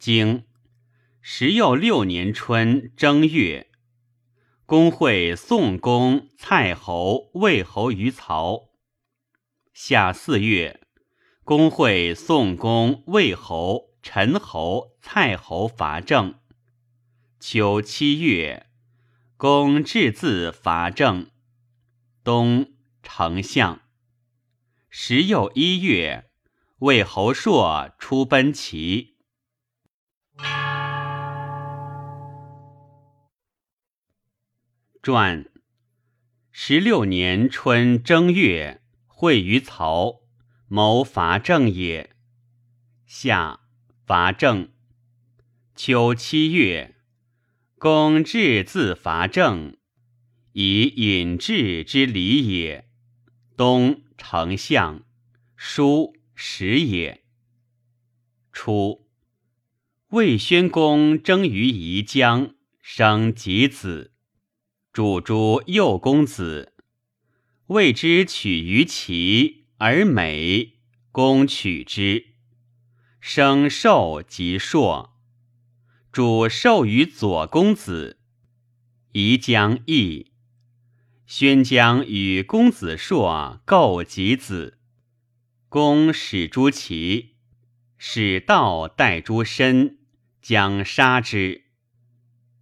经时又六年春正月，公会宋公、蔡侯、魏侯于曹。夏四月，公会宋公、魏侯、陈侯、蔡侯伐郑。秋七月，公至自伐郑。冬，丞相。时又一月，魏侯朔出奔齐。传十六年春正月，会于曹，谋伐郑也。夏伐郑。秋七月，公至自伐郑，以引至之礼也。冬，丞相。书时也。初，魏宣公征于宜江，生己子。主诸幼公子，谓之取于齐而美，公取之，生寿及硕。主授于左公子，宜将义。宣将与公子硕构己子，公使诸齐，使道待诸身，将杀之。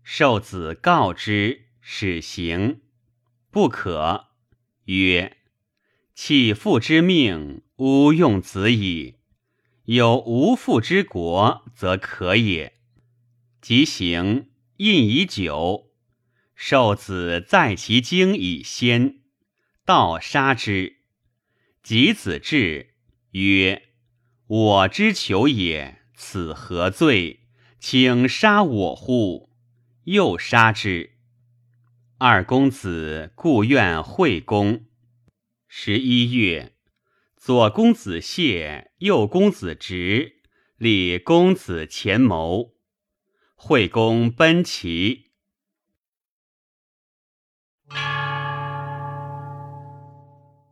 受子告之。使行不可，曰：“弃父之命，勿用子矣。有无父之国，则可也。”即行，印以久。受子在其经以先，道杀之。及子至，曰：“我之求也，此何罪？请杀我乎？”又杀之。二公子故愿惠公。十一月，左公子谢，右公子直，立公子前谋。惠公奔齐，